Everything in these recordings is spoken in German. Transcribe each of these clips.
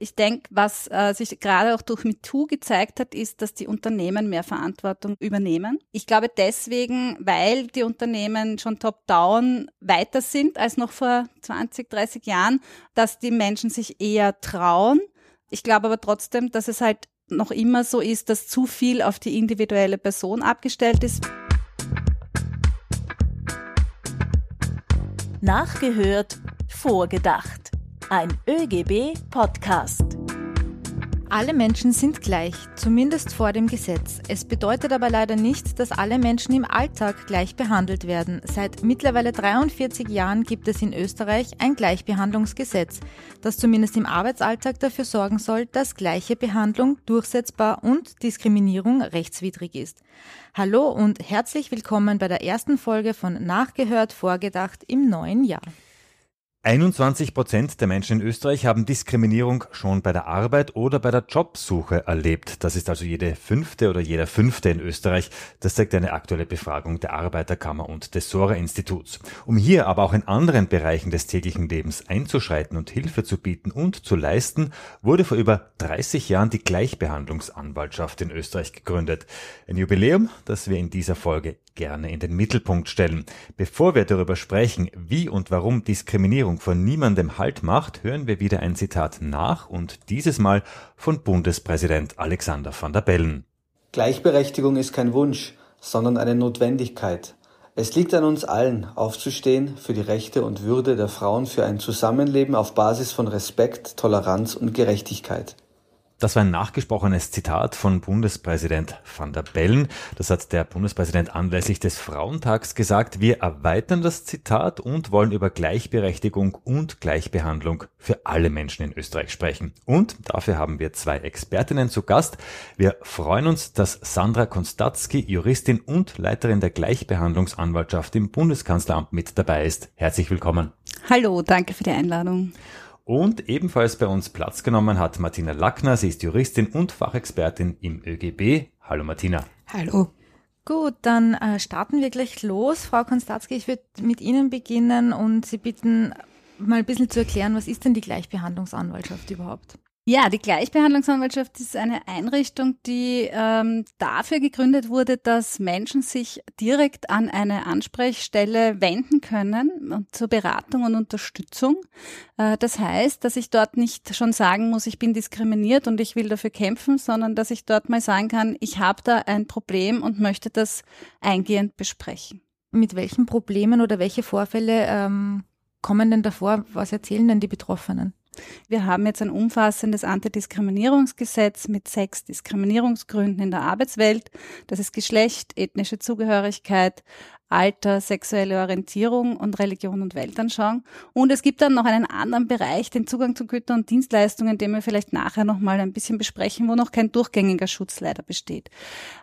Ich denke, was äh, sich gerade auch durch MeToo gezeigt hat, ist, dass die Unternehmen mehr Verantwortung übernehmen. Ich glaube deswegen, weil die Unternehmen schon top-down weiter sind als noch vor 20, 30 Jahren, dass die Menschen sich eher trauen. Ich glaube aber trotzdem, dass es halt noch immer so ist, dass zu viel auf die individuelle Person abgestellt ist. Nachgehört, vorgedacht. Ein ÖGB-Podcast. Alle Menschen sind gleich, zumindest vor dem Gesetz. Es bedeutet aber leider nicht, dass alle Menschen im Alltag gleich behandelt werden. Seit mittlerweile 43 Jahren gibt es in Österreich ein Gleichbehandlungsgesetz, das zumindest im Arbeitsalltag dafür sorgen soll, dass gleiche Behandlung durchsetzbar und Diskriminierung rechtswidrig ist. Hallo und herzlich willkommen bei der ersten Folge von Nachgehört, Vorgedacht im neuen Jahr. 21 Prozent der Menschen in Österreich haben Diskriminierung schon bei der Arbeit oder bei der Jobsuche erlebt. Das ist also jede fünfte oder jeder fünfte in Österreich. Das zeigt eine aktuelle Befragung der Arbeiterkammer und des Sora-Instituts. Um hier aber auch in anderen Bereichen des täglichen Lebens einzuschreiten und Hilfe zu bieten und zu leisten, wurde vor über 30 Jahren die Gleichbehandlungsanwaltschaft in Österreich gegründet. Ein Jubiläum, das wir in dieser Folge gerne in den Mittelpunkt stellen. Bevor wir darüber sprechen, wie und warum Diskriminierung von niemandem Halt macht, hören wir wieder ein Zitat nach und dieses Mal von Bundespräsident Alexander van der Bellen. Gleichberechtigung ist kein Wunsch, sondern eine Notwendigkeit. Es liegt an uns allen, aufzustehen für die Rechte und Würde der Frauen für ein Zusammenleben auf Basis von Respekt, Toleranz und Gerechtigkeit. Das war ein nachgesprochenes Zitat von Bundespräsident van der Bellen. Das hat der Bundespräsident anlässlich des Frauentags gesagt. Wir erweitern das Zitat und wollen über Gleichberechtigung und Gleichbehandlung für alle Menschen in Österreich sprechen. Und dafür haben wir zwei Expertinnen zu Gast. Wir freuen uns, dass Sandra Konstatzki, Juristin und Leiterin der Gleichbehandlungsanwaltschaft im Bundeskanzleramt mit dabei ist. Herzlich willkommen. Hallo, danke für die Einladung. Und ebenfalls bei uns Platz genommen hat Martina Lackner. Sie ist Juristin und Fachexpertin im ÖGB. Hallo Martina. Hallo. Gut, dann äh, starten wir gleich los. Frau Konstatzki, ich würde mit Ihnen beginnen und Sie bitten, mal ein bisschen zu erklären, was ist denn die Gleichbehandlungsanwaltschaft überhaupt? Ja, die Gleichbehandlungsanwaltschaft ist eine Einrichtung, die ähm, dafür gegründet wurde, dass Menschen sich direkt an eine Ansprechstelle wenden können zur Beratung und Unterstützung. Äh, das heißt, dass ich dort nicht schon sagen muss, ich bin diskriminiert und ich will dafür kämpfen, sondern dass ich dort mal sagen kann, ich habe da ein Problem und möchte das eingehend besprechen. Mit welchen Problemen oder welche Vorfälle ähm, kommen denn davor? Was erzählen denn die Betroffenen? Wir haben jetzt ein umfassendes Antidiskriminierungsgesetz mit sechs Diskriminierungsgründen in der Arbeitswelt. Das ist Geschlecht, ethnische Zugehörigkeit, Alter, sexuelle Orientierung und Religion und Weltanschauung. Und es gibt dann noch einen anderen Bereich, den Zugang zu Gütern und Dienstleistungen, den wir vielleicht nachher noch mal ein bisschen besprechen, wo noch kein durchgängiger Schutz leider besteht.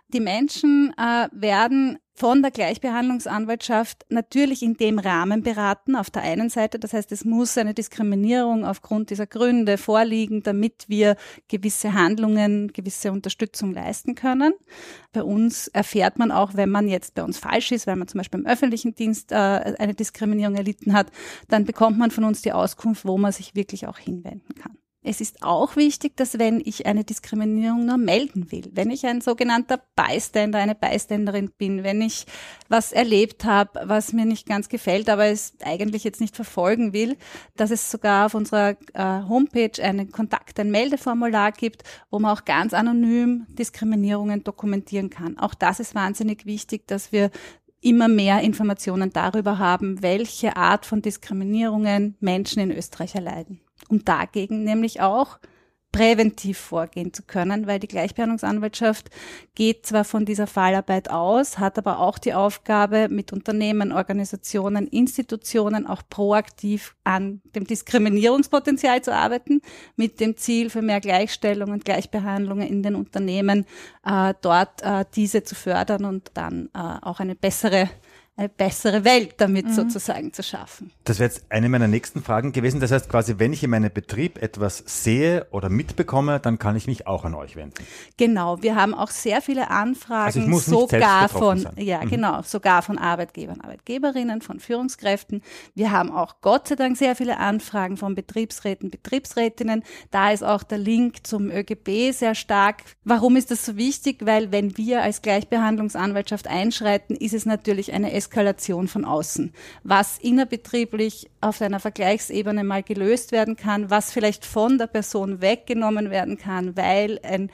Die Menschen äh, werden von der Gleichbehandlungsanwaltschaft natürlich in dem Rahmen beraten, auf der einen Seite. Das heißt, es muss eine Diskriminierung aufgrund dieser Gründe vorliegen, damit wir gewisse Handlungen, gewisse Unterstützung leisten können. Bei uns erfährt man auch, wenn man jetzt bei uns falsch ist, weil man zum Beispiel im öffentlichen Dienst äh, eine Diskriminierung erlitten hat, dann bekommt man von uns die Auskunft, wo man sich wirklich auch hinwenden kann. Es ist auch wichtig, dass wenn ich eine Diskriminierung nur melden will, wenn ich ein sogenannter Bystander, eine Byständerin bin, wenn ich was erlebt habe, was mir nicht ganz gefällt, aber es eigentlich jetzt nicht verfolgen will, dass es sogar auf unserer äh, Homepage einen Kontakt, ein Meldeformular gibt, wo man auch ganz anonym Diskriminierungen dokumentieren kann. Auch das ist wahnsinnig wichtig, dass wir immer mehr Informationen darüber haben, welche Art von Diskriminierungen Menschen in Österreich erleiden. Um dagegen nämlich auch präventiv vorgehen zu können, weil die Gleichbehandlungsanwaltschaft geht zwar von dieser Fallarbeit aus, hat aber auch die Aufgabe, mit Unternehmen, Organisationen, Institutionen auch proaktiv an dem Diskriminierungspotenzial zu arbeiten, mit dem Ziel für mehr Gleichstellung und Gleichbehandlung in den Unternehmen, äh, dort äh, diese zu fördern und dann äh, auch eine bessere eine bessere Welt damit mhm. sozusagen zu schaffen. Das wäre jetzt eine meiner nächsten Fragen gewesen. Das heißt quasi, wenn ich in meinem Betrieb etwas sehe oder mitbekomme, dann kann ich mich auch an euch wenden. Genau, wir haben auch sehr viele Anfragen, also sogar von, sein. ja mhm. genau, sogar von Arbeitgebern, Arbeitgeberinnen, von Führungskräften. Wir haben auch Gott sei Dank sehr viele Anfragen von Betriebsräten, Betriebsrätinnen. Da ist auch der Link zum ÖGB sehr stark. Warum ist das so wichtig? Weil wenn wir als Gleichbehandlungsanwaltschaft einschreiten, ist es natürlich eine Eskalation von außen. Was innerbetrieblich auf einer Vergleichsebene mal gelöst werden kann, was vielleicht von der Person weggenommen werden kann, weil ein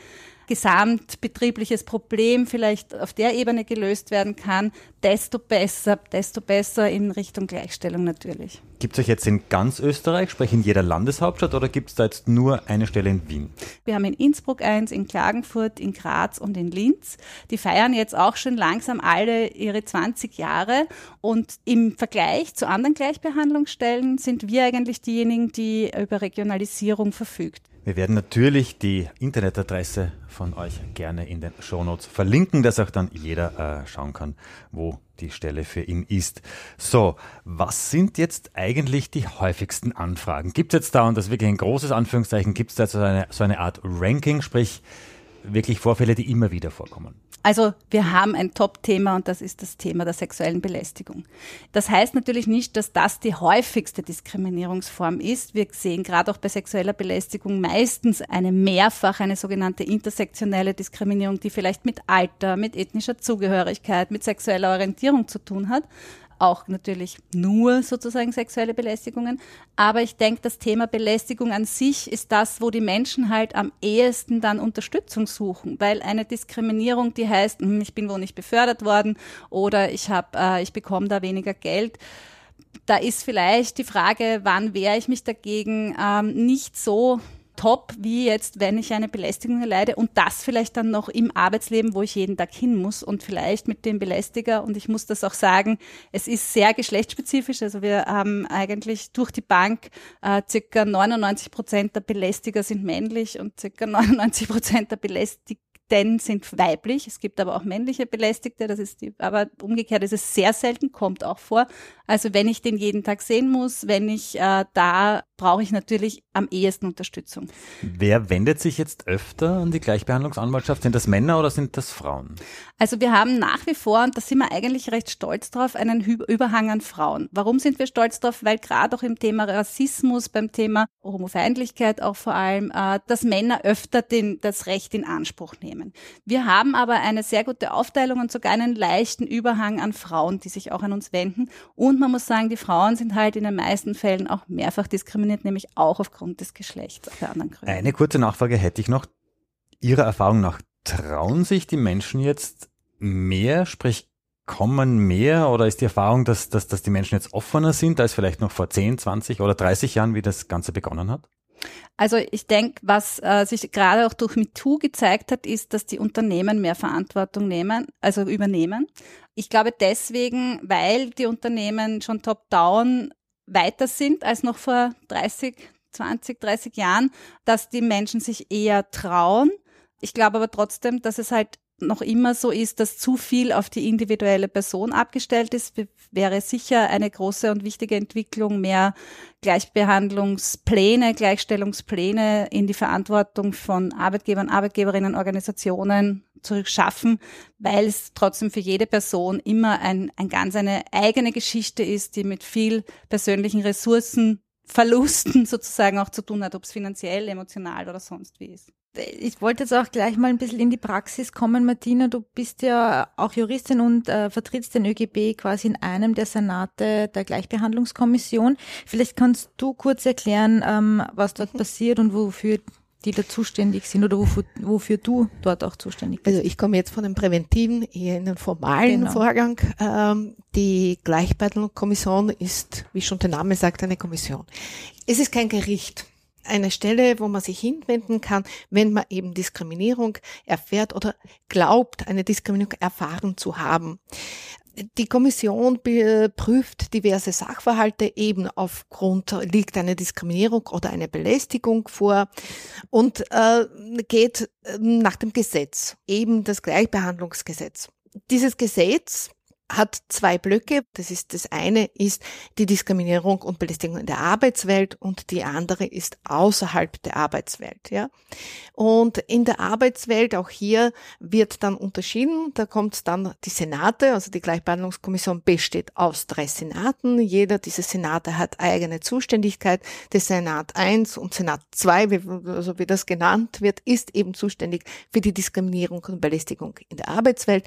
gesamtbetriebliches Problem vielleicht auf der Ebene gelöst werden kann, desto besser, desto besser in Richtung Gleichstellung natürlich. Gibt es euch jetzt in ganz Österreich, sprich in jeder Landeshauptstadt oder gibt es da jetzt nur eine Stelle in Wien? Wir haben in Innsbruck eins, in Klagenfurt, in Graz und in Linz. Die feiern jetzt auch schon langsam alle ihre 20 Jahre und im Vergleich zu anderen Gleichbehandlungsstellen sind wir eigentlich diejenigen, die über Regionalisierung verfügt. Wir werden natürlich die Internetadresse von euch gerne in den Shownotes verlinken, dass auch dann jeder äh, schauen kann, wo die Stelle für ihn ist. So, was sind jetzt eigentlich die häufigsten Anfragen? Gibt es jetzt da, und das ist wirklich ein großes Anführungszeichen, gibt es da so eine, so eine Art Ranking, sprich wirklich Vorfälle, die immer wieder vorkommen? Also wir haben ein Top-Thema und das ist das Thema der sexuellen Belästigung. Das heißt natürlich nicht, dass das die häufigste Diskriminierungsform ist. Wir sehen gerade auch bei sexueller Belästigung meistens eine mehrfach, eine sogenannte intersektionelle Diskriminierung, die vielleicht mit Alter, mit ethnischer Zugehörigkeit, mit sexueller Orientierung zu tun hat auch natürlich nur sozusagen sexuelle Belästigungen. Aber ich denke, das Thema Belästigung an sich ist das, wo die Menschen halt am ehesten dann Unterstützung suchen, weil eine Diskriminierung, die heißt, hm, ich bin wo nicht befördert worden oder ich habe, äh, ich bekomme da weniger Geld. Da ist vielleicht die Frage, wann wehre ich mich dagegen, ähm, nicht so top, wie jetzt, wenn ich eine Belästigung erleide und das vielleicht dann noch im Arbeitsleben, wo ich jeden Tag hin muss und vielleicht mit dem Belästiger und ich muss das auch sagen, es ist sehr geschlechtsspezifisch, also wir haben eigentlich durch die Bank äh, circa 99 Prozent der Belästiger sind männlich und circa 99 Prozent der Belästigten sind weiblich. Es gibt aber auch männliche Belästigte, das ist die, aber umgekehrt ist es sehr selten, kommt auch vor. Also wenn ich den jeden Tag sehen muss, wenn ich äh, da brauche ich natürlich am ehesten Unterstützung. Wer wendet sich jetzt öfter an die Gleichbehandlungsanwaltschaft? Sind das Männer oder sind das Frauen? Also wir haben nach wie vor, und da sind wir eigentlich recht stolz drauf, einen Überhang an Frauen. Warum sind wir stolz drauf? Weil gerade auch im Thema Rassismus, beim Thema Homofeindlichkeit auch vor allem, äh, dass Männer öfter den, das Recht in Anspruch nehmen. Wir haben aber eine sehr gute Aufteilung und sogar einen leichten Überhang an Frauen, die sich auch an uns wenden. Und man muss sagen, die Frauen sind halt in den meisten Fällen auch mehrfach diskriminiert, nämlich auch aufgrund des Geschlechts, auf der anderen Gründe. Eine kurze Nachfrage hätte ich noch. Ihrer Erfahrung nach, trauen sich die Menschen jetzt mehr, sprich kommen mehr oder ist die Erfahrung, dass, dass, dass die Menschen jetzt offener sind als vielleicht noch vor 10, 20 oder 30 Jahren, wie das Ganze begonnen hat? Also ich denke, was äh, sich gerade auch durch MeToo gezeigt hat, ist, dass die Unternehmen mehr Verantwortung nehmen, also übernehmen. Ich glaube deswegen, weil die Unternehmen schon top-down weiter sind als noch vor 30, 20, 30 Jahren, dass die Menschen sich eher trauen. Ich glaube aber trotzdem, dass es halt noch immer so ist, dass zu viel auf die individuelle Person abgestellt ist, wäre sicher eine große und wichtige Entwicklung, mehr Gleichbehandlungspläne, Gleichstellungspläne in die Verantwortung von Arbeitgebern, Arbeitgeberinnen, Organisationen zu schaffen, weil es trotzdem für jede Person immer ein, ein ganz eine eigene Geschichte ist, die mit viel persönlichen Ressourcen Verlusten sozusagen auch zu tun hat, ob es finanziell, emotional oder sonst wie ist. Ich wollte jetzt auch gleich mal ein bisschen in die Praxis kommen, Martina. Du bist ja auch Juristin und äh, vertrittst den ÖGB quasi in einem der Senate der Gleichbehandlungskommission. Vielleicht kannst du kurz erklären, ähm, was dort passiert und wofür die da zuständig sind oder wofür, wofür du dort auch zuständig bist? Also ich komme jetzt von dem präventiven eher in den formalen genau. Vorgang. Ähm, die Gleichbehandlungskommission ist, wie schon der Name sagt, eine Kommission. Es ist kein Gericht. Eine Stelle, wo man sich hinwenden kann, wenn man eben Diskriminierung erfährt oder glaubt, eine Diskriminierung erfahren zu haben. Die Kommission prüft diverse Sachverhalte, eben aufgrund liegt eine Diskriminierung oder eine Belästigung vor und äh, geht äh, nach dem Gesetz, eben das Gleichbehandlungsgesetz. Dieses Gesetz hat zwei Blöcke. Das ist das eine ist die Diskriminierung und Belästigung in der Arbeitswelt und die andere ist außerhalb der Arbeitswelt. Ja, und in der Arbeitswelt auch hier wird dann unterschieden. Da kommt dann die Senate, also die Gleichbehandlungskommission besteht aus drei Senaten. Jeder dieser Senate hat eigene Zuständigkeit. Der Senat 1 und Senat 2, wie, also wie das genannt wird, ist eben zuständig für die Diskriminierung und Belästigung in der Arbeitswelt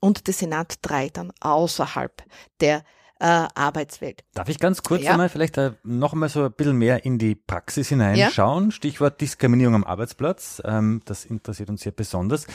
und der Senat 3 dann außerhalb der äh, Arbeitswelt. Darf ich ganz kurz ja. einmal vielleicht äh, noch einmal so ein bisschen mehr in die Praxis hineinschauen? Ja. Stichwort Diskriminierung am Arbeitsplatz. Ähm, das interessiert uns hier besonders.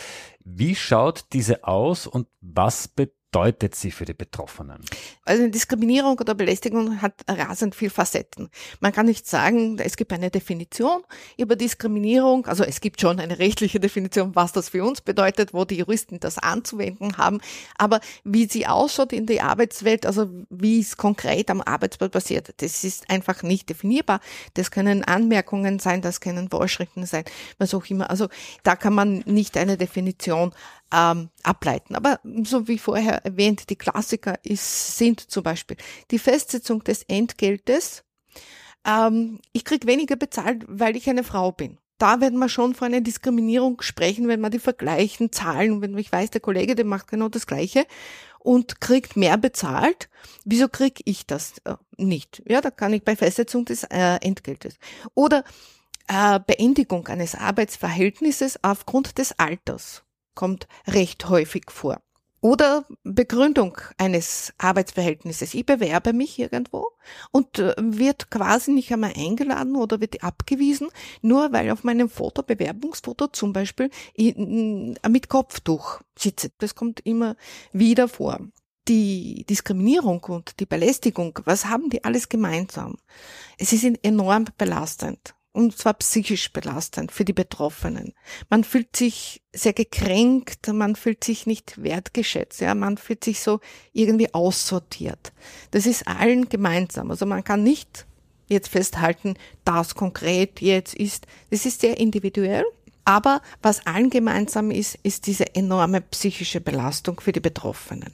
Wie schaut diese aus und was bedeutet bedeutet sie für die Betroffenen? Also Diskriminierung oder Belästigung hat rasend viel Facetten. Man kann nicht sagen, es gibt eine Definition über Diskriminierung. Also es gibt schon eine rechtliche Definition, was das für uns bedeutet, wo die Juristen das anzuwenden haben. Aber wie sie ausschaut in der Arbeitswelt, also wie es konkret am Arbeitsplatz passiert, das ist einfach nicht definierbar. Das können Anmerkungen sein, das können Vorschriften sein, was auch immer. Also da kann man nicht eine Definition ähm, ableiten. Aber so wie vorher erwähnt, die Klassiker ist, sind zum Beispiel die Festsetzung des Entgeltes. Ähm, ich krieg weniger bezahlt, weil ich eine Frau bin. Da werden wir schon von einer Diskriminierung sprechen, wenn man die vergleichen, Zahlen, wenn ich weiß, der Kollege, der macht genau das Gleiche und kriegt mehr bezahlt. Wieso krieg ich das äh, nicht? Ja, da kann ich bei Festsetzung des äh, Entgeltes. Oder äh, Beendigung eines Arbeitsverhältnisses aufgrund des Alters kommt recht häufig vor. Oder Begründung eines Arbeitsverhältnisses. Ich bewerbe mich irgendwo und äh, wird quasi nicht einmal eingeladen oder wird abgewiesen, nur weil auf meinem Foto, Bewerbungsfoto zum Beispiel, mit Kopftuch sitze. Das kommt immer wieder vor. Die Diskriminierung und die Belästigung, was haben die alles gemeinsam? Es ist enorm belastend und zwar psychisch belastend für die Betroffenen. Man fühlt sich sehr gekränkt, man fühlt sich nicht wertgeschätzt, ja, man fühlt sich so irgendwie aussortiert. Das ist allen gemeinsam. Also man kann nicht jetzt festhalten, das konkret jetzt ist. Das ist sehr individuell. Aber was allen gemeinsam ist, ist diese enorme psychische Belastung für die Betroffenen.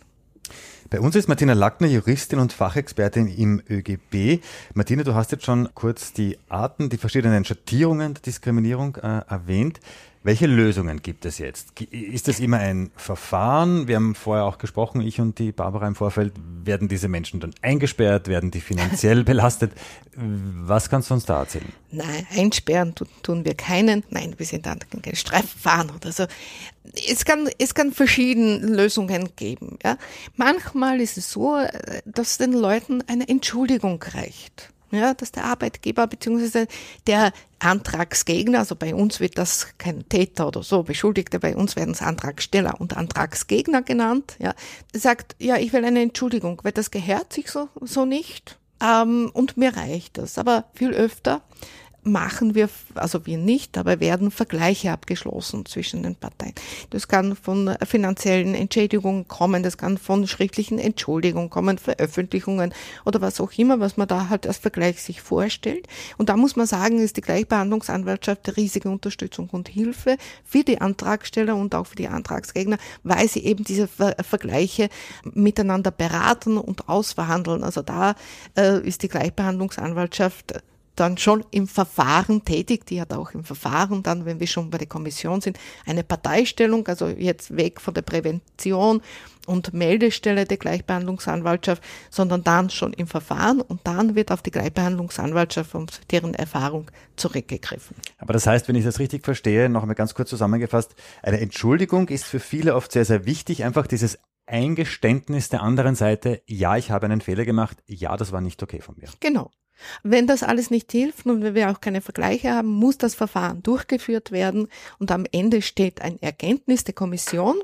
Bei uns ist Martina Lackner, Juristin und Fachexpertin im ÖGB. Martina, du hast jetzt schon kurz die Arten, die verschiedenen Schattierungen der Diskriminierung äh, erwähnt. Welche Lösungen gibt es jetzt? Ist das immer ein Verfahren? Wir haben vorher auch gesprochen, ich und die Barbara im Vorfeld. Werden diese Menschen dann eingesperrt? Werden die finanziell belastet? Was kannst du uns da erzählen? Nein, einsperren tun wir keinen. Nein, wir sind dann kein Streifverfahren oder so. Es kann, es kann verschiedene Lösungen geben. Ja. Manchmal ist es so, äh, dass den Leuten eine Entschuldigung reicht ja, dass der Arbeitgeber bzw. der Antragsgegner, also bei uns wird das kein Täter oder so, Beschuldigte, bei uns werden es Antragsteller und Antragsgegner genannt, ja, sagt, ja, ich will eine Entschuldigung, weil das gehört sich so, so nicht. Ähm, und mir reicht das. Aber viel öfter machen wir, also wir nicht, aber werden Vergleiche abgeschlossen zwischen den Parteien. Das kann von finanziellen Entschädigungen kommen, das kann von schriftlichen Entschuldigungen kommen, Veröffentlichungen oder was auch immer, was man da halt als Vergleich sich vorstellt. Und da muss man sagen, ist die Gleichbehandlungsanwaltschaft riesige Unterstützung und Hilfe für die Antragsteller und auch für die Antragsgegner, weil sie eben diese Vergleiche miteinander beraten und ausverhandeln. Also da äh, ist die Gleichbehandlungsanwaltschaft dann schon im Verfahren tätig. Die hat auch im Verfahren dann, wenn wir schon bei der Kommission sind, eine Parteistellung, also jetzt weg von der Prävention und Meldestelle der Gleichbehandlungsanwaltschaft, sondern dann schon im Verfahren und dann wird auf die Gleichbehandlungsanwaltschaft und deren Erfahrung zurückgegriffen. Aber das heißt, wenn ich das richtig verstehe, noch einmal ganz kurz zusammengefasst, eine Entschuldigung ist für viele oft sehr, sehr wichtig, einfach dieses Eingeständnis der anderen Seite, ja, ich habe einen Fehler gemacht, ja, das war nicht okay von mir. Genau. Wenn das alles nicht hilft und wenn wir auch keine Vergleiche haben, muss das Verfahren durchgeführt werden und am Ende steht ein Erkenntnis der Kommission,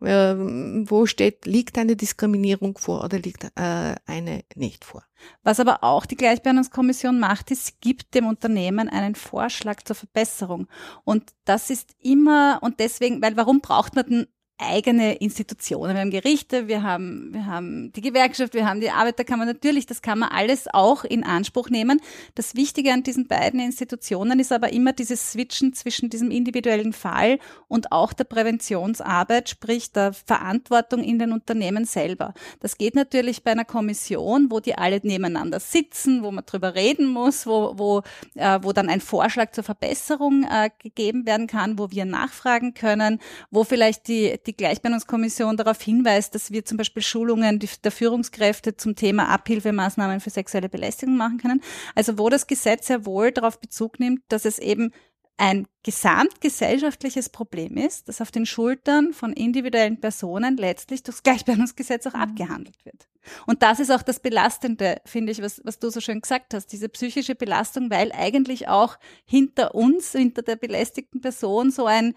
äh, wo steht, liegt eine Diskriminierung vor oder liegt äh, eine nicht vor. Was aber auch die Gleichbehandlungskommission macht, ist, sie gibt dem Unternehmen einen Vorschlag zur Verbesserung. Und das ist immer, und deswegen, weil warum braucht man denn eigene Institutionen. Wir haben Gerichte, wir haben, wir haben die Gewerkschaft, wir haben die Arbeiterkammer. Natürlich, das kann man alles auch in Anspruch nehmen. Das Wichtige an diesen beiden Institutionen ist aber immer dieses Switchen zwischen diesem individuellen Fall und auch der Präventionsarbeit, sprich der Verantwortung in den Unternehmen selber. Das geht natürlich bei einer Kommission, wo die alle nebeneinander sitzen, wo man drüber reden muss, wo, wo, äh, wo dann ein Vorschlag zur Verbesserung äh, gegeben werden kann, wo wir nachfragen können, wo vielleicht die, die die Gleichbehandlungskommission darauf hinweist, dass wir zum Beispiel Schulungen der Führungskräfte zum Thema Abhilfemaßnahmen für sexuelle Belästigung machen können. Also wo das Gesetz sehr wohl darauf Bezug nimmt, dass es eben ein gesamtgesellschaftliches Problem ist, das auf den Schultern von individuellen Personen letztlich durchs Gleichbehandlungsgesetz auch mhm. abgehandelt wird. Und das ist auch das Belastende, finde ich, was, was du so schön gesagt hast, diese psychische Belastung, weil eigentlich auch hinter uns, hinter der belästigten Person so ein,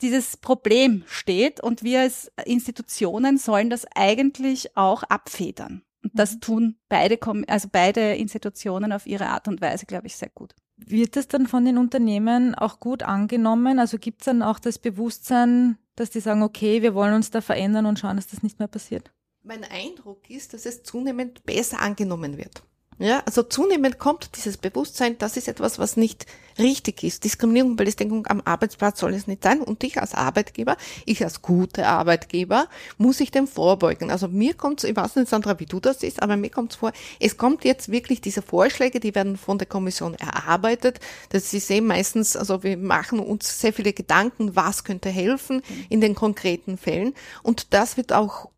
dieses Problem steht und wir als Institutionen sollen das eigentlich auch abfedern. Und das mhm. tun beide, also beide Institutionen auf ihre Art und Weise, glaube ich, sehr gut. Wird das dann von den Unternehmen auch gut angenommen? Also gibt es dann auch das Bewusstsein, dass die sagen, okay, wir wollen uns da verändern und schauen, dass das nicht mehr passiert? Mein Eindruck ist, dass es zunehmend besser angenommen wird. Ja, also zunehmend kommt dieses Bewusstsein, das ist etwas, was nicht richtig ist. Diskriminierung und Belästigung am Arbeitsplatz soll es nicht sein. Und ich als Arbeitgeber, ich als guter Arbeitgeber, muss ich dem vorbeugen. Also mir kommt es, ich weiß nicht, Sandra, wie du das siehst, aber mir kommt es vor, es kommt jetzt wirklich diese Vorschläge, die werden von der Kommission erarbeitet. Das ist eben meistens, also wir machen uns sehr viele Gedanken, was könnte helfen in den konkreten Fällen. Und das wird auch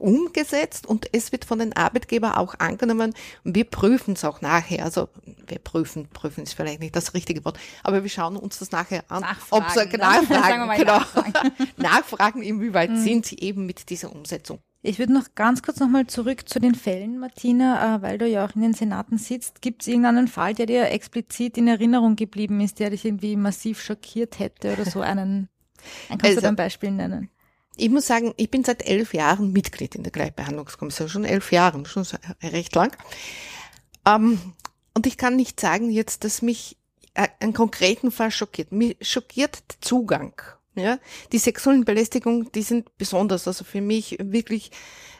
umgesetzt und es wird von den Arbeitgebern auch angenommen und wir prüfen es auch nachher. Also wir prüfen, prüfen ist vielleicht nicht das richtige Wort, aber wir schauen uns das nachher an. Nachfragen, ob so, nachfragen, genau, nachfragen. nachfragen, inwieweit mhm. sind sie eben mit dieser Umsetzung. Ich würde noch ganz kurz nochmal zurück zu den Fällen, Martina, äh, weil du ja auch in den Senaten sitzt. Gibt es irgendeinen Fall, der dir explizit in Erinnerung geblieben ist, der dich irgendwie massiv schockiert hätte oder so einen? Kannst also, du da ein Beispiel nennen? Ich muss sagen, ich bin seit elf Jahren Mitglied in der Gleichbehandlungskommission, schon elf Jahren, schon recht lang. Ähm, und ich kann nicht sagen jetzt, dass mich äh, einen konkreten Fall schockiert. Mich schockiert der Zugang. Ja, die sexuellen Belästigung, die sind besonders, also für mich wirklich,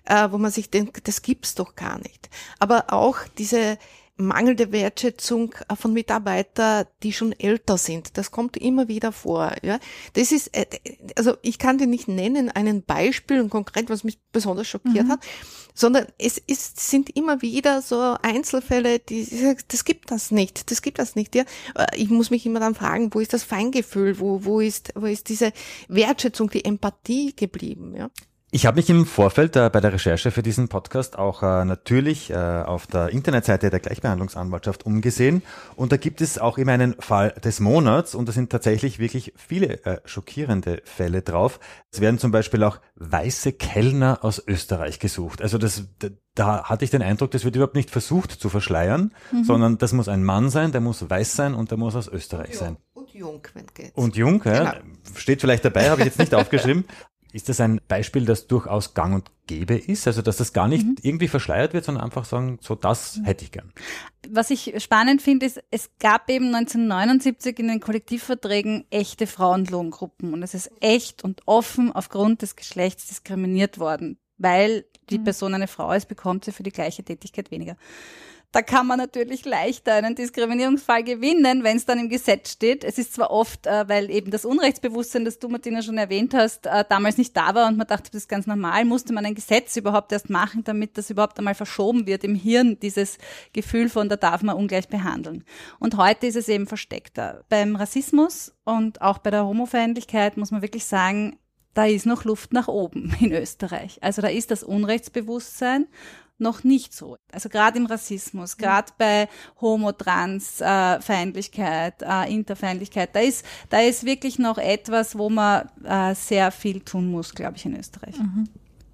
äh, wo man sich denkt, das gibt's doch gar nicht. Aber auch diese mangelnde Wertschätzung äh, von Mitarbeitern, die schon älter sind. Das kommt immer wieder vor. Ja, das ist, äh, also ich kann dir nicht nennen einen Beispiel und konkret, was mich besonders schockiert mhm. hat, sondern es ist, sind immer wieder so Einzelfälle, die, das gibt das nicht, das gibt das nicht. Ja, äh, ich muss mich immer dann fragen, wo ist das Feingefühl, wo, wo ist, wo ist diese Wertschätzung, die Empathie geblieben? Ja. Ich habe mich im Vorfeld äh, bei der Recherche für diesen Podcast auch äh, natürlich äh, auf der Internetseite der Gleichbehandlungsanwaltschaft umgesehen und da gibt es auch immer einen Fall des Monats und da sind tatsächlich wirklich viele äh, schockierende Fälle drauf. Es werden zum Beispiel auch weiße Kellner aus Österreich gesucht. Also das, da hatte ich den Eindruck, das wird überhaupt nicht versucht zu verschleiern, mhm. sondern das muss ein Mann sein, der muss weiß sein und der muss aus Österreich sein. Und jung, wenn geht. Und jung, ja, genau. steht vielleicht dabei, habe ich jetzt nicht aufgeschrieben. Ist das ein Beispiel, das durchaus gang und gäbe ist? Also, dass das gar nicht mhm. irgendwie verschleiert wird, sondern einfach sagen, so das hätte ich gern. Was ich spannend finde, ist, es gab eben 1979 in den Kollektivverträgen echte Frauenlohngruppen und es ist echt und offen aufgrund des Geschlechts diskriminiert worden, weil die mhm. Person eine Frau ist, bekommt sie für die gleiche Tätigkeit weniger. Da kann man natürlich leichter einen Diskriminierungsfall gewinnen, wenn es dann im Gesetz steht. Es ist zwar oft, äh, weil eben das Unrechtsbewusstsein, das du, Martina, schon erwähnt hast, äh, damals nicht da war und man dachte, das ist ganz normal, musste man ein Gesetz überhaupt erst machen, damit das überhaupt einmal verschoben wird im Hirn, dieses Gefühl von, da darf man ungleich behandeln. Und heute ist es eben versteckter. Beim Rassismus und auch bei der Homofeindlichkeit muss man wirklich sagen, da ist noch Luft nach oben in Österreich. Also da ist das Unrechtsbewusstsein noch nicht so. Also gerade im Rassismus, mhm. gerade bei Homo, Trans, äh, Feindlichkeit, äh, Interfeindlichkeit, da ist, da ist wirklich noch etwas, wo man äh, sehr viel tun muss, glaube ich, in Österreich. Mhm.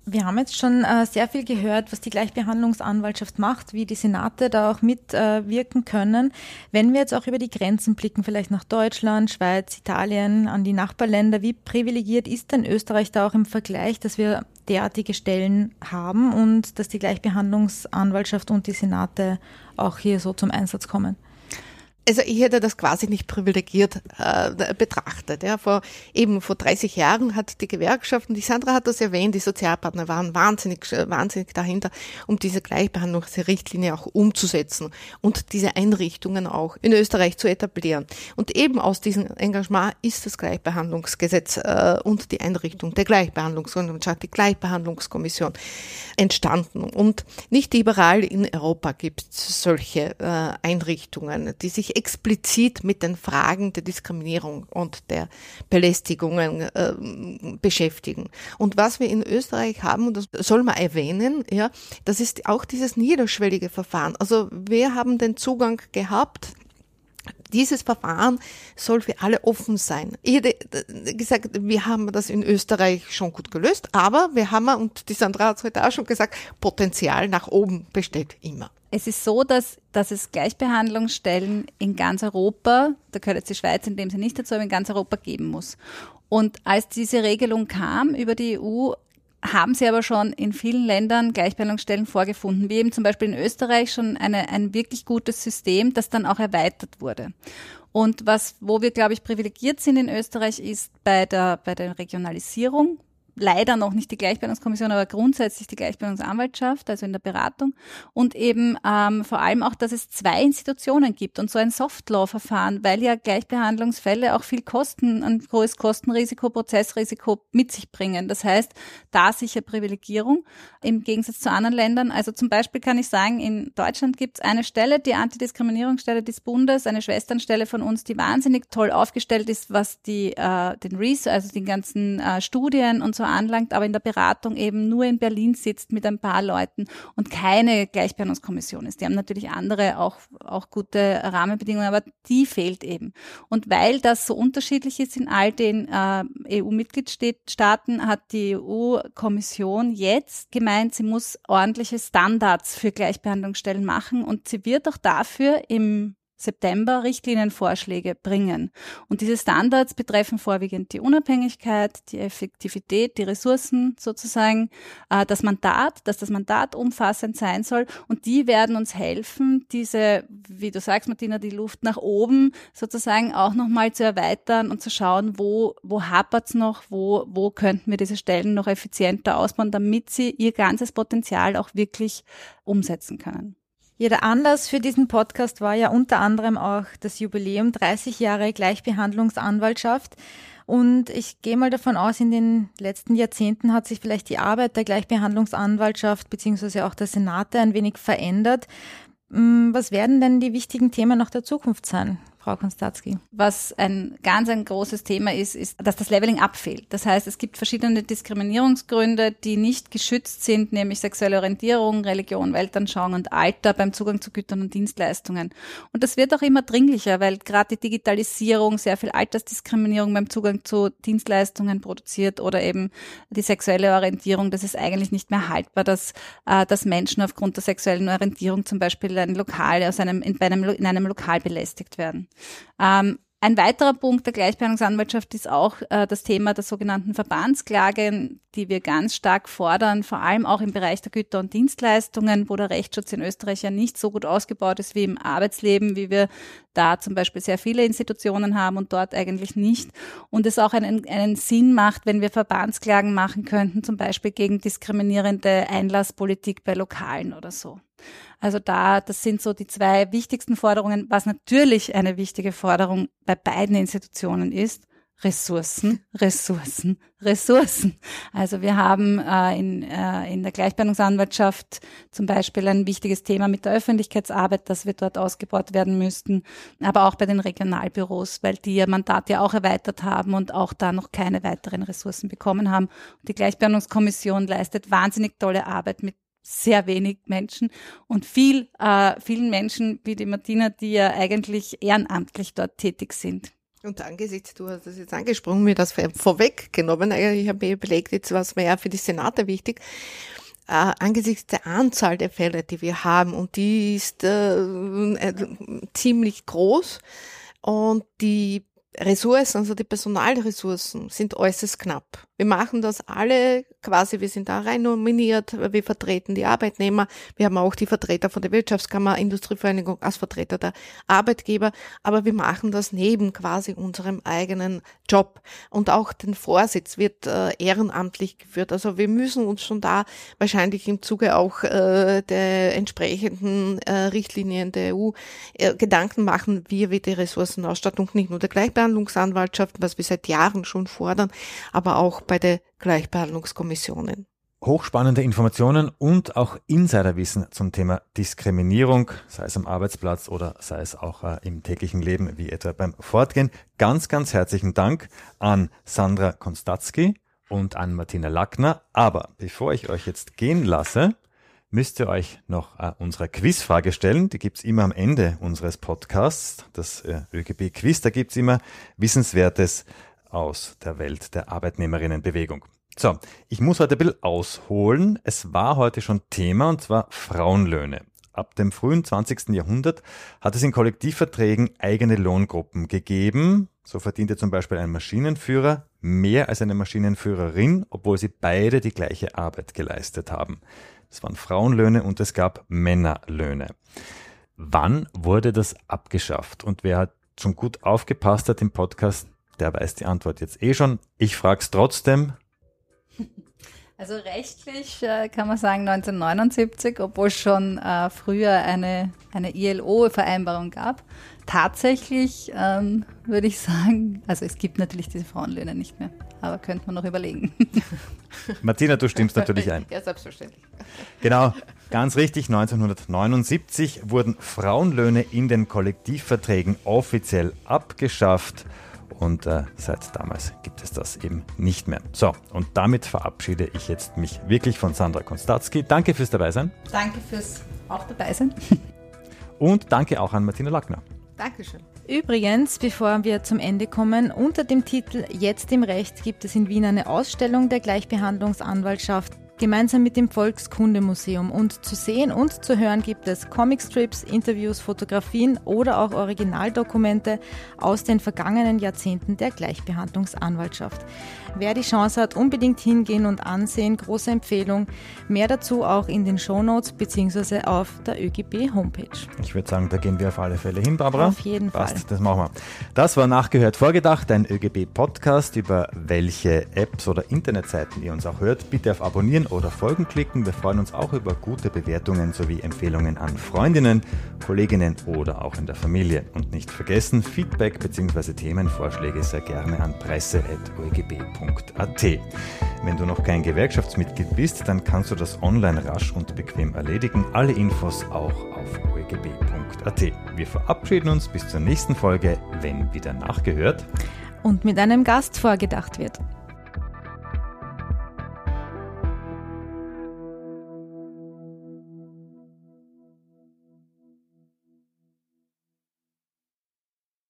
Wir haben jetzt schon äh, sehr viel gehört, was die Gleichbehandlungsanwaltschaft macht, wie die Senate da auch mitwirken äh, können. Wenn wir jetzt auch über die Grenzen blicken, vielleicht nach Deutschland, Schweiz, Italien, an die Nachbarländer, wie privilegiert ist denn Österreich da auch im Vergleich, dass wir derartige Stellen haben und dass die Gleichbehandlungsanwaltschaft und die Senate auch hier so zum Einsatz kommen? Also ich hätte das quasi nicht privilegiert äh, betrachtet. Ja. Vor, eben vor 30 Jahren hat die Gewerkschaft, und die Sandra hat das erwähnt, die Sozialpartner waren wahnsinnig, wahnsinnig dahinter, um diese Gleichbehandlungsrichtlinie auch umzusetzen und diese Einrichtungen auch in Österreich zu etablieren. Und eben aus diesem Engagement ist das Gleichbehandlungsgesetz äh, und die Einrichtung der Gleichbehandlungskommission, die Gleichbehandlungskommission entstanden. Und nicht überall in Europa gibt es solche äh, Einrichtungen, die sich explizit mit den Fragen der Diskriminierung und der Belästigungen äh, beschäftigen. Und was wir in Österreich haben, und das soll man erwähnen, ja, das ist auch dieses niederschwellige Verfahren. Also wir haben den Zugang gehabt dieses Verfahren soll für alle offen sein. Ich hätte gesagt, wir haben das in Österreich schon gut gelöst, aber wir haben, und die Sandra hat es heute auch schon gesagt, Potenzial nach oben besteht immer. Es ist so, dass, dass es Gleichbehandlungsstellen in ganz Europa, da gehört jetzt die Schweiz in dem Sinne nicht dazu, aber in ganz Europa geben muss. Und als diese Regelung kam über die EU, haben sie aber schon in vielen Ländern Gleichbehandlungsstellen vorgefunden, wie eben zum Beispiel in Österreich schon eine, ein wirklich gutes System, das dann auch erweitert wurde. Und was, wo wir, glaube ich, privilegiert sind in Österreich, ist bei der, bei der Regionalisierung leider noch nicht die Gleichbehandlungskommission, aber grundsätzlich die Gleichbehandlungsanwaltschaft, also in der Beratung. Und eben ähm, vor allem auch, dass es zwei Institutionen gibt und so ein Softlaw-Verfahren, weil ja Gleichbehandlungsfälle auch viel Kosten, ein großes Kostenrisiko, Prozessrisiko mit sich bringen. Das heißt, da sicher Privilegierung im Gegensatz zu anderen Ländern. Also zum Beispiel kann ich sagen, in Deutschland gibt es eine Stelle, die Antidiskriminierungsstelle des Bundes, eine Schwesternstelle von uns, die wahnsinnig toll aufgestellt ist, was die äh, den Research, also die ganzen äh, Studien und so anlangt, aber in der Beratung eben nur in Berlin sitzt mit ein paar Leuten und keine Gleichbehandlungskommission ist. Die haben natürlich andere auch, auch gute Rahmenbedingungen, aber die fehlt eben. Und weil das so unterschiedlich ist in all den äh, EU-Mitgliedstaaten, hat die EU-Kommission jetzt gemeint, sie muss ordentliche Standards für Gleichbehandlungsstellen machen und sie wird auch dafür im September Richtlinienvorschläge bringen. Und diese Standards betreffen vorwiegend die Unabhängigkeit, die Effektivität, die Ressourcen sozusagen, äh, das Mandat, dass das Mandat umfassend sein soll. Und die werden uns helfen, diese, wie du sagst, Martina, die Luft nach oben sozusagen auch nochmal zu erweitern und zu schauen, wo, wo hapert's noch, wo, wo könnten wir diese Stellen noch effizienter ausbauen, damit sie ihr ganzes Potenzial auch wirklich umsetzen können. Ja, Anlass für diesen Podcast war ja unter anderem auch das Jubiläum 30 Jahre Gleichbehandlungsanwaltschaft. Und ich gehe mal davon aus, in den letzten Jahrzehnten hat sich vielleicht die Arbeit der Gleichbehandlungsanwaltschaft beziehungsweise auch der Senate ein wenig verändert. Hm, was werden denn die wichtigen Themen noch der Zukunft sein? Frau Konstatzki. Was ein ganz ein großes Thema ist, ist, dass das Leveling abfehlt. Das heißt, es gibt verschiedene Diskriminierungsgründe, die nicht geschützt sind, nämlich sexuelle Orientierung, Religion, Weltanschauung und Alter beim Zugang zu Gütern und Dienstleistungen. Und das wird auch immer dringlicher, weil gerade die Digitalisierung sehr viel Altersdiskriminierung beim Zugang zu Dienstleistungen produziert oder eben die sexuelle Orientierung. Das ist eigentlich nicht mehr haltbar, dass, äh, dass Menschen aufgrund der sexuellen Orientierung zum Beispiel ein Lokal aus einem, in, einem, in einem Lokal belästigt werden. Ähm, ein weiterer Punkt der Gleichbehandlungsanwaltschaft ist auch äh, das Thema der sogenannten Verbandsklagen, die wir ganz stark fordern, vor allem auch im Bereich der Güter- und Dienstleistungen, wo der Rechtsschutz in Österreich ja nicht so gut ausgebaut ist wie im Arbeitsleben, wie wir da zum Beispiel sehr viele Institutionen haben und dort eigentlich nicht. Und es auch einen, einen Sinn macht, wenn wir Verbandsklagen machen könnten, zum Beispiel gegen diskriminierende Einlasspolitik bei Lokalen oder so. Also da, das sind so die zwei wichtigsten Forderungen, was natürlich eine wichtige Forderung bei beiden Institutionen ist. Ressourcen, Ressourcen, Ressourcen. Also wir haben äh, in, äh, in der Gleichbehandlungsanwaltschaft zum Beispiel ein wichtiges Thema mit der Öffentlichkeitsarbeit, dass wir dort ausgebaut werden müssten, aber auch bei den Regionalbüros, weil die ihr Mandat ja auch erweitert haben und auch da noch keine weiteren Ressourcen bekommen haben. Und die Gleichbehandlungskommission leistet wahnsinnig tolle Arbeit mit sehr wenig Menschen und viel, äh, vielen Menschen wie die Martina, die ja eigentlich ehrenamtlich dort tätig sind. Und angesichts, du hast das jetzt angesprochen, mir das vorweggenommen, ich habe mir überlegt, jetzt was mir ja für die Senate wichtig, äh, angesichts der Anzahl der Fälle, die wir haben, und die ist äh, äh, ziemlich groß, und die Ressourcen, also die Personalressourcen sind äußerst knapp. Wir machen das alle quasi, wir sind da rein nominiert, wir vertreten die Arbeitnehmer, wir haben auch die Vertreter von der Wirtschaftskammer, Industrievereinigung als Vertreter der Arbeitgeber, aber wir machen das neben quasi unserem eigenen Job. Und auch den Vorsitz wird äh, ehrenamtlich geführt. Also wir müssen uns schon da wahrscheinlich im Zuge auch äh, der entsprechenden äh, Richtlinien der EU äh, Gedanken machen, wie wir die Ressourcenausstattung nicht nur der Gleichbehandlungsanwaltschaft, was wir seit Jahren schon fordern, aber auch bei der Gleichbehandlungskommissionen. Hochspannende Informationen und auch Insiderwissen zum Thema Diskriminierung, sei es am Arbeitsplatz oder sei es auch äh, im täglichen Leben, wie etwa beim Fortgehen. Ganz, ganz herzlichen Dank an Sandra Konstatzky und an Martina Lackner. Aber bevor ich euch jetzt gehen lasse, müsst ihr euch noch äh, unsere Quizfrage stellen. Die gibt's immer am Ende unseres Podcasts, das äh, ÖGB-Quiz. Da gibt's immer Wissenswertes aus der Welt der Arbeitnehmerinnenbewegung. So, ich muss heute ein bisschen ausholen. Es war heute schon Thema und zwar Frauenlöhne. Ab dem frühen 20. Jahrhundert hat es in Kollektivverträgen eigene Lohngruppen gegeben. So verdiente zum Beispiel ein Maschinenführer mehr als eine Maschinenführerin, obwohl sie beide die gleiche Arbeit geleistet haben. Es waren Frauenlöhne und es gab Männerlöhne. Wann wurde das abgeschafft? Und wer schon gut aufgepasst hat im Podcast, der weiß die Antwort jetzt eh schon. Ich frage es trotzdem. Also rechtlich äh, kann man sagen 1979, obwohl es schon äh, früher eine, eine ILO-Vereinbarung gab. Tatsächlich ähm, würde ich sagen, also es gibt natürlich diese Frauenlöhne nicht mehr, aber könnte man noch überlegen. Martina, du stimmst natürlich ein. Ja, selbstverständlich. Genau, ganz richtig. 1979 wurden Frauenlöhne in den Kollektivverträgen offiziell abgeschafft und äh, seit damals gibt es das eben nicht mehr. So, und damit verabschiede ich jetzt mich wirklich von Sandra Konstatzky. Danke fürs Dabeisein. Danke fürs auch Dabeisein. Und danke auch an Martina Lackner. Dankeschön. Übrigens, bevor wir zum Ende kommen, unter dem Titel Jetzt im Recht gibt es in Wien eine Ausstellung der Gleichbehandlungsanwaltschaft gemeinsam mit dem Volkskundemuseum. Und zu sehen und zu hören gibt es Comicstrips, Interviews, Fotografien oder auch Originaldokumente aus den vergangenen Jahrzehnten der Gleichbehandlungsanwaltschaft. Wer die Chance hat, unbedingt hingehen und ansehen. Große Empfehlung. Mehr dazu auch in den Shownotes bzw. auf der ÖGB Homepage. Ich würde sagen, da gehen wir auf alle Fälle hin, Barbara. Auf jeden Passt, Fall. Das machen wir. Das war nachgehört vorgedacht, ein ÖGB-Podcast, über welche Apps oder Internetseiten ihr uns auch hört. Bitte auf Abonnieren oder Folgen klicken. Wir freuen uns auch über gute Bewertungen sowie Empfehlungen an Freundinnen, Kolleginnen oder auch in der Familie. Und nicht vergessen, Feedback bzw. Themenvorschläge sehr gerne an presse.oegb.at. Wenn du noch kein Gewerkschaftsmitglied bist, dann kannst du das online rasch und bequem erledigen. Alle Infos auch auf oegb.at. Wir verabschieden uns bis zur nächsten Folge, wenn wieder nachgehört Und mit einem Gast vorgedacht wird.